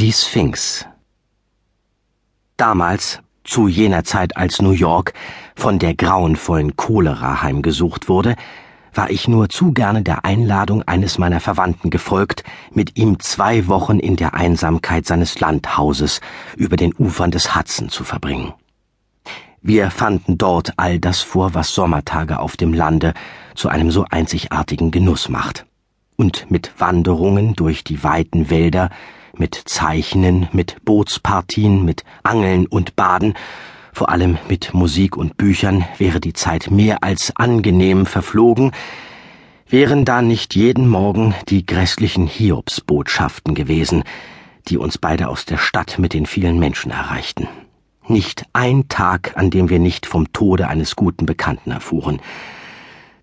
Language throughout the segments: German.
Die Sphinx. Damals, zu jener Zeit, als New York von der grauenvollen Cholera heimgesucht wurde, war ich nur zu gerne der Einladung eines meiner Verwandten gefolgt, mit ihm zwei Wochen in der Einsamkeit seines Landhauses über den Ufern des Hudson zu verbringen. Wir fanden dort all das vor, was Sommertage auf dem Lande zu einem so einzigartigen Genuss macht. Und mit Wanderungen durch die weiten Wälder mit Zeichnen, mit Bootspartien, mit Angeln und Baden, vor allem mit Musik und Büchern wäre die Zeit mehr als angenehm verflogen, wären da nicht jeden Morgen die grässlichen Hiobsbotschaften gewesen, die uns beide aus der Stadt mit den vielen Menschen erreichten. Nicht ein Tag, an dem wir nicht vom Tode eines guten Bekannten erfuhren.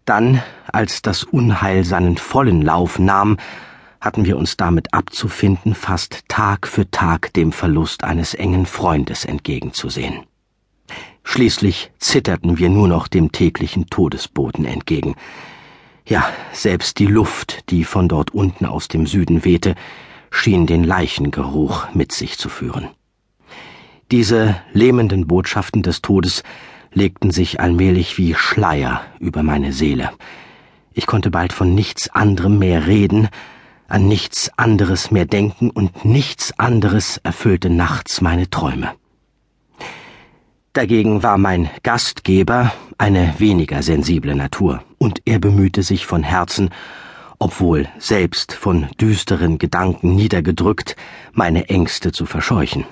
Dann, als das Unheil seinen vollen Lauf nahm, hatten wir uns damit abzufinden, fast Tag für Tag dem Verlust eines engen Freundes entgegenzusehen. Schließlich zitterten wir nur noch dem täglichen Todesboden entgegen. Ja, selbst die Luft, die von dort unten aus dem Süden wehte, schien den Leichengeruch mit sich zu führen. Diese lähmenden Botschaften des Todes legten sich allmählich wie Schleier über meine Seele. Ich konnte bald von nichts anderem mehr reden, an nichts anderes mehr denken und nichts anderes erfüllte nachts meine Träume. Dagegen war mein Gastgeber eine weniger sensible Natur, und er bemühte sich von Herzen, obwohl selbst von düsteren Gedanken niedergedrückt, meine Ängste zu verscheuchen.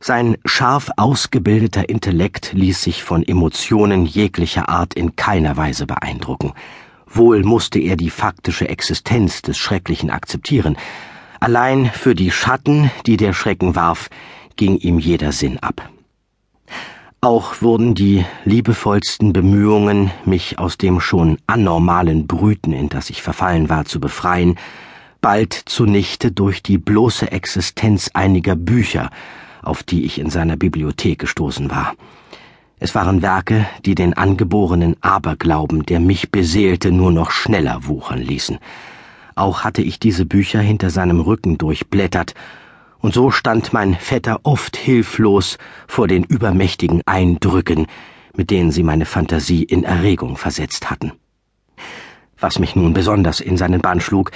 Sein scharf ausgebildeter Intellekt ließ sich von Emotionen jeglicher Art in keiner Weise beeindrucken, Wohl musste er die faktische Existenz des Schrecklichen akzeptieren. Allein für die Schatten, die der Schrecken warf, ging ihm jeder Sinn ab. Auch wurden die liebevollsten Bemühungen, mich aus dem schon anormalen Brüten, in das ich verfallen war, zu befreien, bald zunichte durch die bloße Existenz einiger Bücher, auf die ich in seiner Bibliothek gestoßen war. Es waren Werke, die den angeborenen Aberglauben, der mich beseelte, nur noch schneller wuchern ließen. Auch hatte ich diese Bücher hinter seinem Rücken durchblättert, und so stand mein Vetter oft hilflos vor den übermächtigen Eindrücken, mit denen sie meine Fantasie in Erregung versetzt hatten. Was mich nun besonders in seinen Bann schlug,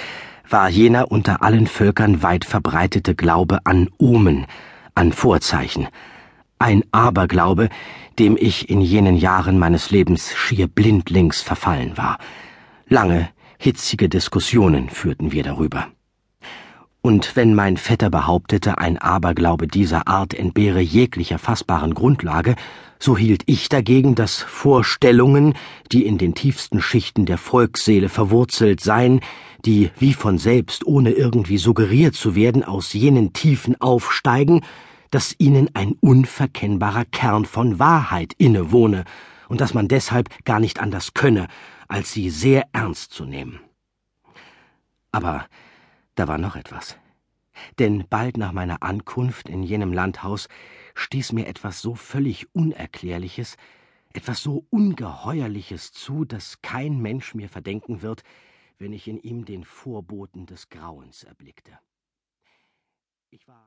war jener unter allen Völkern weit verbreitete Glaube an Omen, an Vorzeichen, ein Aberglaube, dem ich in jenen Jahren meines Lebens schier blindlings verfallen war. Lange, hitzige Diskussionen führten wir darüber. Und wenn mein Vetter behauptete, ein Aberglaube dieser Art entbehre jeglicher fassbaren Grundlage, so hielt ich dagegen, dass Vorstellungen, die in den tiefsten Schichten der Volksseele verwurzelt seien, die wie von selbst, ohne irgendwie suggeriert zu werden, aus jenen Tiefen aufsteigen, dass ihnen ein unverkennbarer Kern von Wahrheit innewohne und dass man deshalb gar nicht anders könne, als sie sehr ernst zu nehmen. Aber da war noch etwas. Denn bald nach meiner Ankunft in jenem Landhaus stieß mir etwas so völlig Unerklärliches, etwas so Ungeheuerliches zu, dass kein Mensch mir verdenken wird, wenn ich in ihm den Vorboten des Grauens erblickte. Ich war